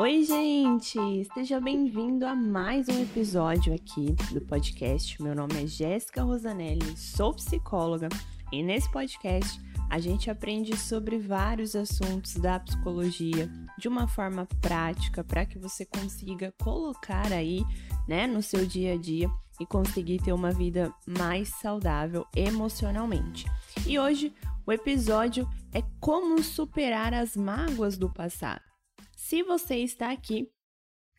Oi, gente! Seja bem-vindo a mais um episódio aqui do podcast. Meu nome é Jéssica Rosanelli, sou psicóloga e nesse podcast a gente aprende sobre vários assuntos da psicologia de uma forma prática para que você consiga colocar aí, né, no seu dia a dia e conseguir ter uma vida mais saudável emocionalmente. E hoje o episódio é como superar as mágoas do passado. Se você está aqui,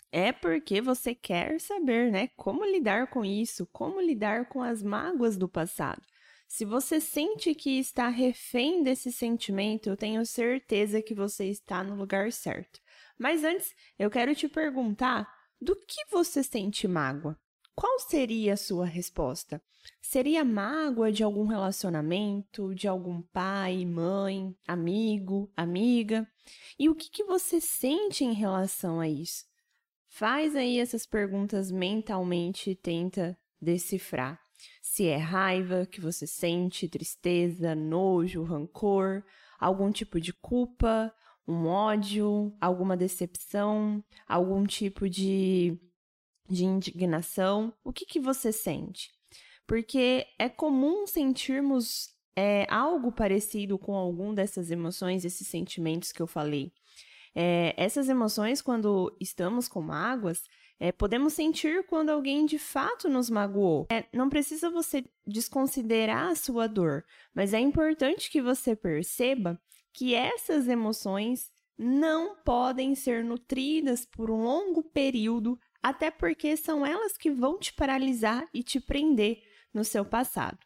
é porque você quer saber, né, como lidar com isso, como lidar com as mágoas do passado. Se você sente que está refém desse sentimento, eu tenho certeza que você está no lugar certo. Mas antes, eu quero te perguntar: do que você sente mágoa? Qual seria a sua resposta? Seria mágoa de algum relacionamento, de algum pai, mãe, amigo, amiga? E o que, que você sente em relação a isso? Faz aí essas perguntas mentalmente e tenta decifrar se é raiva que você sente, tristeza, nojo, rancor, algum tipo de culpa, um ódio, alguma decepção, algum tipo de, de indignação. O que, que você sente? Porque é comum sentirmos é, algo parecido com algum dessas emoções, esses sentimentos que eu falei. É, essas emoções, quando estamos com mágoas, é, podemos sentir quando alguém de fato nos magoou. É, não precisa você desconsiderar a sua dor, mas é importante que você perceba que essas emoções não podem ser nutridas por um longo período, até porque são elas que vão te paralisar e te prender no seu passado.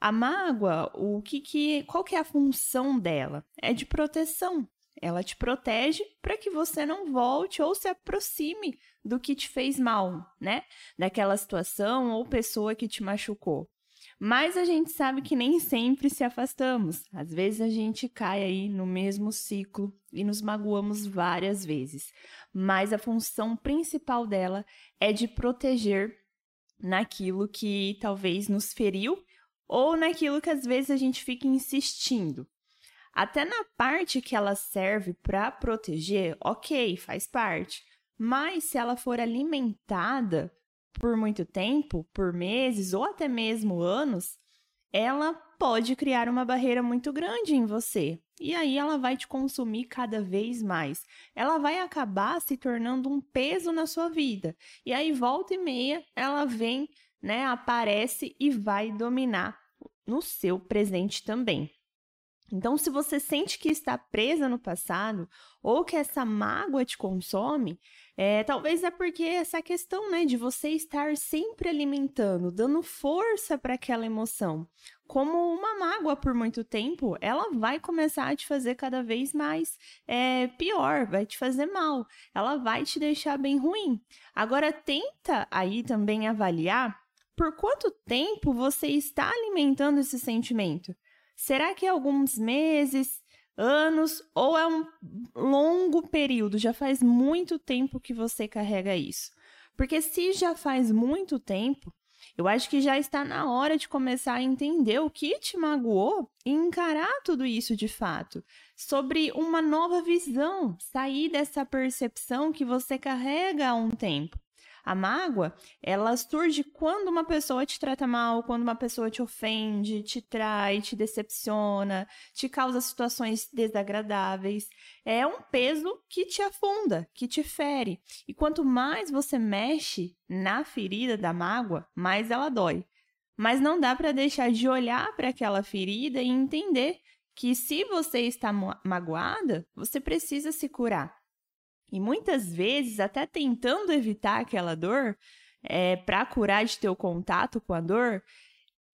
A mágoa, o que, que qual que é a função dela? É de proteção. Ela te protege para que você não volte ou se aproxime do que te fez mal, né? Daquela situação ou pessoa que te machucou. Mas a gente sabe que nem sempre se afastamos. Às vezes a gente cai aí no mesmo ciclo e nos magoamos várias vezes. Mas a função principal dela é de proteger naquilo que talvez nos feriu ou naquilo que às vezes a gente fica insistindo. Até na parte que ela serve para proteger, ok, faz parte. Mas se ela for alimentada por muito tempo, por meses ou até mesmo anos, ela pode criar uma barreira muito grande em você. E aí ela vai te consumir cada vez mais. Ela vai acabar se tornando um peso na sua vida. E aí volta e meia ela vem, né, aparece e vai dominar no seu presente também. Então, se você sente que está presa no passado ou que essa mágoa te consome, é, talvez é porque essa questão né, de você estar sempre alimentando, dando força para aquela emoção, como uma mágoa por muito tempo, ela vai começar a te fazer cada vez mais é, pior, vai te fazer mal, ela vai te deixar bem ruim. Agora, tenta aí também avaliar por quanto tempo você está alimentando esse sentimento. Será que é alguns meses, anos ou é um longo período? Já faz muito tempo que você carrega isso. Porque se já faz muito tempo, eu acho que já está na hora de começar a entender o que te magoou e encarar tudo isso de fato, sobre uma nova visão, sair dessa percepção que você carrega há um tempo. A mágoa, ela surge quando uma pessoa te trata mal, quando uma pessoa te ofende, te trai, te decepciona, te causa situações desagradáveis. É um peso que te afunda, que te fere. E quanto mais você mexe na ferida da mágoa, mais ela dói. Mas não dá para deixar de olhar para aquela ferida e entender que se você está magoada, você precisa se curar. E muitas vezes, até tentando evitar aquela dor, é, para curar de teu contato com a dor,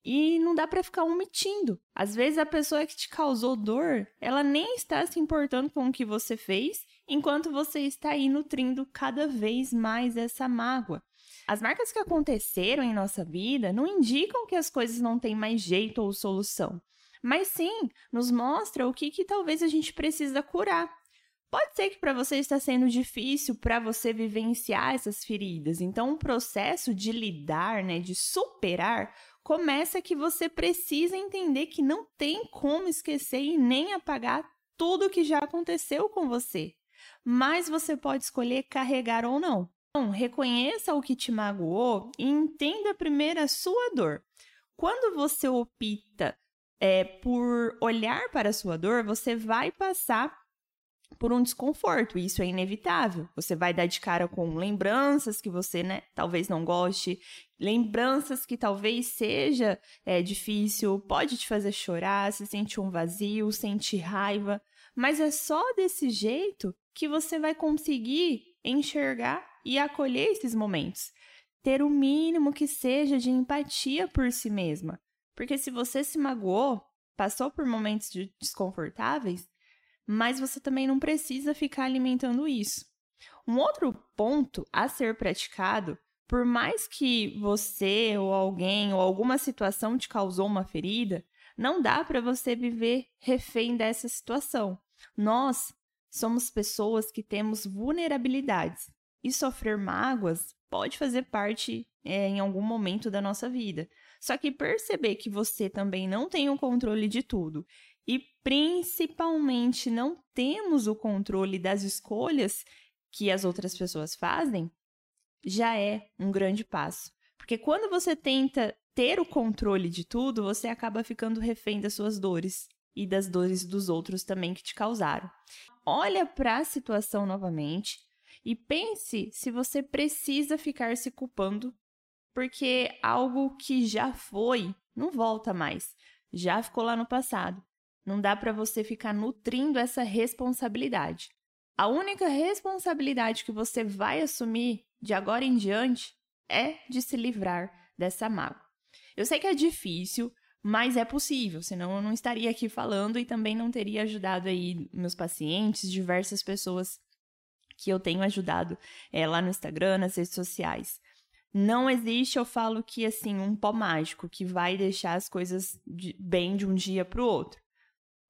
e não dá para ficar omitindo. Às vezes a pessoa que te causou dor, ela nem está se importando com o que você fez, enquanto você está aí nutrindo cada vez mais essa mágoa. As marcas que aconteceram em nossa vida não indicam que as coisas não têm mais jeito ou solução, mas sim nos mostra o que, que talvez a gente precisa curar. Pode ser que para você está sendo difícil para você vivenciar essas feridas. Então, o processo de lidar, né, de superar, começa que você precisa entender que não tem como esquecer e nem apagar tudo que já aconteceu com você. mas você pode escolher carregar ou não. Então, reconheça o que te magoou e entenda primeiro a sua dor. Quando você opta é, por olhar para a sua dor, você vai passar por um desconforto, e isso é inevitável. Você vai dar de cara com lembranças que você, né, talvez não goste, lembranças que talvez seja é, difícil, pode te fazer chorar, se sentir um vazio, sentir raiva, mas é só desse jeito que você vai conseguir enxergar e acolher esses momentos. Ter o mínimo que seja de empatia por si mesma. Porque se você se magoou, passou por momentos desconfortáveis, mas você também não precisa ficar alimentando isso. Um outro ponto a ser praticado, por mais que você ou alguém ou alguma situação te causou uma ferida, não dá para você viver refém dessa situação. Nós somos pessoas que temos vulnerabilidades e sofrer mágoas pode fazer parte é, em algum momento da nossa vida. Só que perceber que você também não tem o controle de tudo e principalmente não temos o controle das escolhas que as outras pessoas fazem, já é um grande passo. Porque quando você tenta ter o controle de tudo, você acaba ficando refém das suas dores e das dores dos outros também que te causaram. Olha para a situação novamente e pense se você precisa ficar se culpando porque algo que já foi não volta mais, já ficou lá no passado. Não dá para você ficar nutrindo essa responsabilidade. A única responsabilidade que você vai assumir de agora em diante é de se livrar dessa mágoa. Eu sei que é difícil, mas é possível, senão eu não estaria aqui falando e também não teria ajudado aí meus pacientes, diversas pessoas que eu tenho ajudado é, lá no Instagram, nas redes sociais. Não existe, eu falo que assim, um pó mágico que vai deixar as coisas de, bem de um dia para o outro.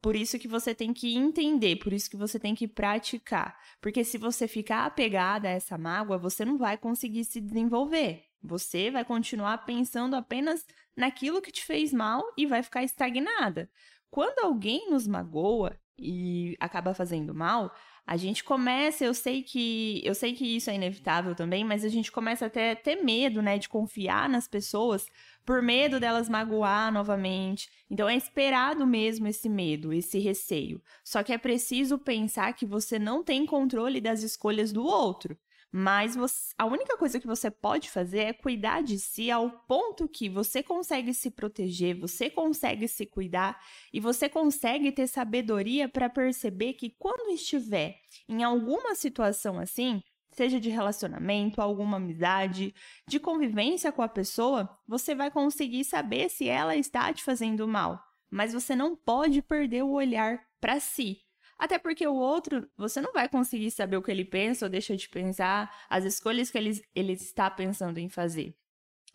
Por isso que você tem que entender, por isso que você tem que praticar. Porque se você ficar apegada a essa mágoa, você não vai conseguir se desenvolver. Você vai continuar pensando apenas naquilo que te fez mal e vai ficar estagnada. Quando alguém nos magoa e acaba fazendo mal, a gente começa, eu sei que eu sei que isso é inevitável também, mas a gente começa até a ter medo, né, de confiar nas pessoas por medo delas magoar novamente. Então é esperado mesmo esse medo, esse receio. Só que é preciso pensar que você não tem controle das escolhas do outro. Mas você, a única coisa que você pode fazer é cuidar de si ao ponto que você consegue se proteger, você consegue se cuidar e você consegue ter sabedoria para perceber que quando estiver em alguma situação assim, seja de relacionamento, alguma amizade, de convivência com a pessoa, você vai conseguir saber se ela está te fazendo mal. Mas você não pode perder o olhar para si. Até porque o outro, você não vai conseguir saber o que ele pensa ou deixa de pensar, as escolhas que ele, ele está pensando em fazer.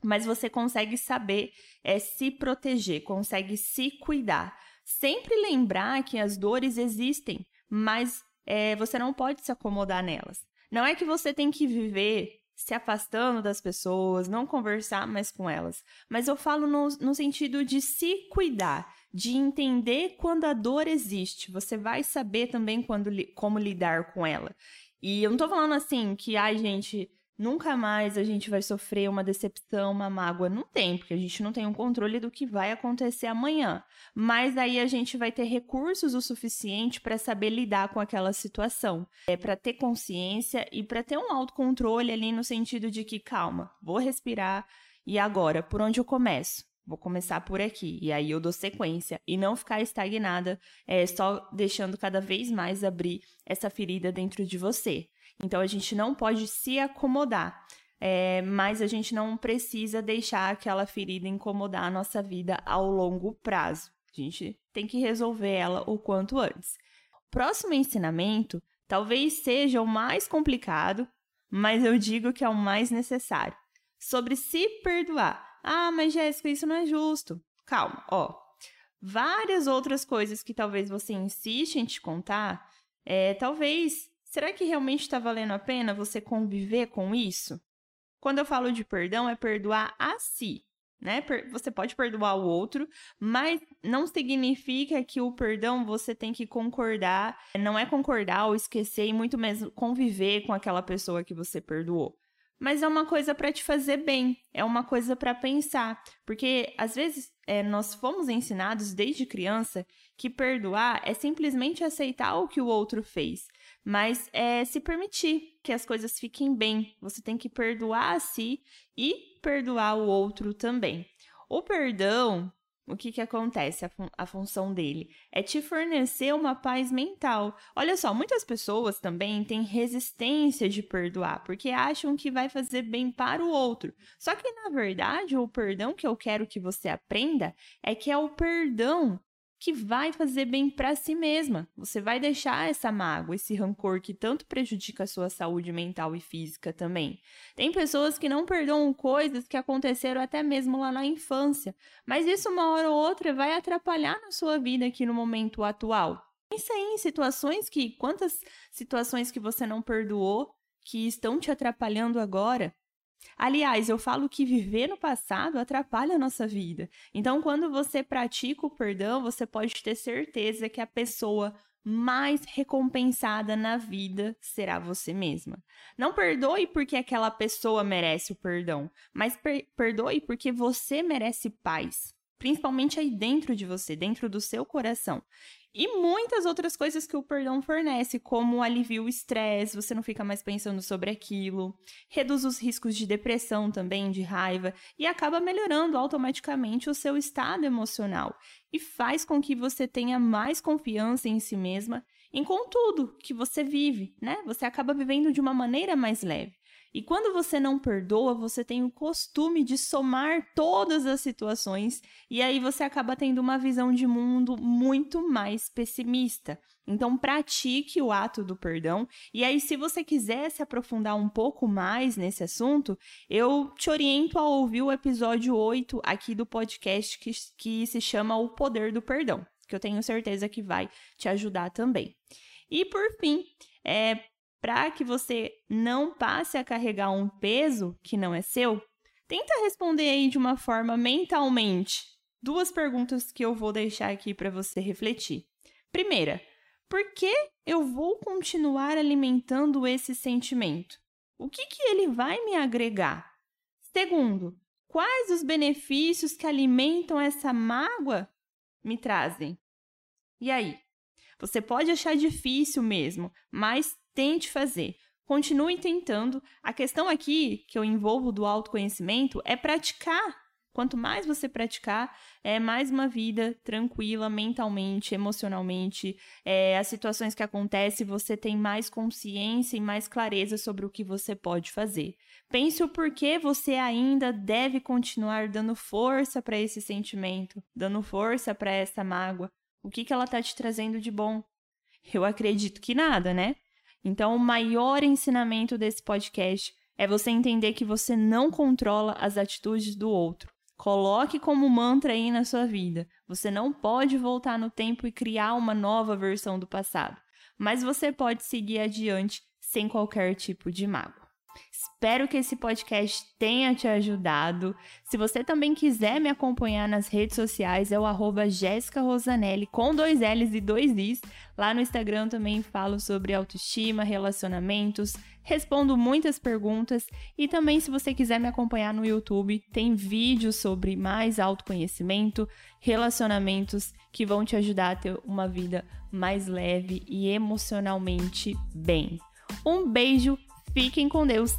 Mas você consegue saber é, se proteger, consegue se cuidar. Sempre lembrar que as dores existem, mas é, você não pode se acomodar nelas. Não é que você tem que viver se afastando das pessoas, não conversar mais com elas, mas eu falo no, no sentido de se cuidar, de entender quando a dor existe. Você vai saber também quando, como lidar com ela. E eu não tô falando assim que, ai, gente, nunca mais a gente vai sofrer uma decepção, uma mágoa. Não tem, porque a gente não tem um controle do que vai acontecer amanhã. Mas aí a gente vai ter recursos o suficiente para saber lidar com aquela situação, é para ter consciência e para ter um autocontrole ali no sentido de que, calma, vou respirar e agora, por onde eu começo? Vou começar por aqui. E aí eu dou sequência. E não ficar estagnada, é, só deixando cada vez mais abrir essa ferida dentro de você. Então a gente não pode se acomodar. É, mas a gente não precisa deixar aquela ferida incomodar a nossa vida ao longo prazo. A gente tem que resolver ela o quanto antes. Próximo ensinamento talvez seja o mais complicado, mas eu digo que é o mais necessário. Sobre se perdoar. Ah, mas Jéssica, isso não é justo. Calma, ó. Várias outras coisas que talvez você insiste em te contar, é, talvez. Será que realmente está valendo a pena você conviver com isso? Quando eu falo de perdão, é perdoar a si. né? Você pode perdoar o outro, mas não significa que o perdão você tem que concordar, não é concordar ou esquecer e muito menos conviver com aquela pessoa que você perdoou. Mas é uma coisa para te fazer bem, é uma coisa para pensar, porque às vezes é, nós fomos ensinados desde criança que perdoar é simplesmente aceitar o que o outro fez, mas é se permitir que as coisas fiquem bem. Você tem que perdoar a si e perdoar o outro também. O perdão, o que, que acontece? A, fun a, função dele é te fornecer uma paz mental. Olha só, muitas pessoas também têm resistência de perdoar, porque acham que vai fazer bem para o outro. Só que, na verdade, o perdão que eu quero que você aprenda é que é o perdão que vai fazer bem para si mesma. Você vai deixar essa mágoa, esse rancor que tanto prejudica a sua saúde mental e física também. Tem pessoas que não perdoam coisas que aconteceram até mesmo lá na infância, mas isso uma hora ou outra vai atrapalhar na sua vida aqui no momento atual. Pensa em situações que quantas situações que você não perdoou que estão te atrapalhando agora? Aliás, eu falo que viver no passado atrapalha a nossa vida. Então, quando você pratica o perdão, você pode ter certeza que a pessoa mais recompensada na vida será você mesma. Não perdoe porque aquela pessoa merece o perdão, mas per perdoe porque você merece paz, principalmente aí dentro de você, dentro do seu coração. E muitas outras coisas que o perdão fornece, como alivia o estresse, você não fica mais pensando sobre aquilo, reduz os riscos de depressão também, de raiva, e acaba melhorando automaticamente o seu estado emocional e faz com que você tenha mais confiança em si mesma, em com tudo que você vive, né? Você acaba vivendo de uma maneira mais leve. E quando você não perdoa, você tem o costume de somar todas as situações e aí você acaba tendo uma visão de mundo muito mais pessimista. Então, pratique o ato do perdão. E aí, se você quiser se aprofundar um pouco mais nesse assunto, eu te oriento a ouvir o episódio 8 aqui do podcast que, que se chama O Poder do Perdão, que eu tenho certeza que vai te ajudar também. E por fim, é, para que você não passe a carregar um peso que não é seu, tenta responder aí de uma forma mentalmente. Duas perguntas que eu vou deixar aqui para você refletir. Primeira, por que eu vou continuar alimentando esse sentimento? O que, que ele vai me agregar? Segundo, quais os benefícios que alimentam essa mágoa me trazem? E aí? Você pode achar difícil mesmo, mas tente fazer. Continue tentando. A questão aqui que eu envolvo do autoconhecimento é praticar. Quanto mais você praticar, é mais uma vida tranquila mentalmente, emocionalmente. É, as situações que acontecem, você tem mais consciência e mais clareza sobre o que você pode fazer. Pense o porquê você ainda deve continuar dando força para esse sentimento, dando força para essa mágoa. O que, que ela está te trazendo de bom? Eu acredito que nada, né? Então, o maior ensinamento desse podcast é você entender que você não controla as atitudes do outro. Coloque como mantra aí na sua vida. Você não pode voltar no tempo e criar uma nova versão do passado, mas você pode seguir adiante sem qualquer tipo de mágoa. Espero que esse podcast tenha te ajudado. Se você também quiser me acompanhar nas redes sociais, é o arroba Rosanelli, com dois L's e dois I's. Lá no Instagram também falo sobre autoestima, relacionamentos, respondo muitas perguntas. E também, se você quiser me acompanhar no YouTube, tem vídeos sobre mais autoconhecimento, relacionamentos que vão te ajudar a ter uma vida mais leve e emocionalmente bem. Um beijo Fiquem com Deus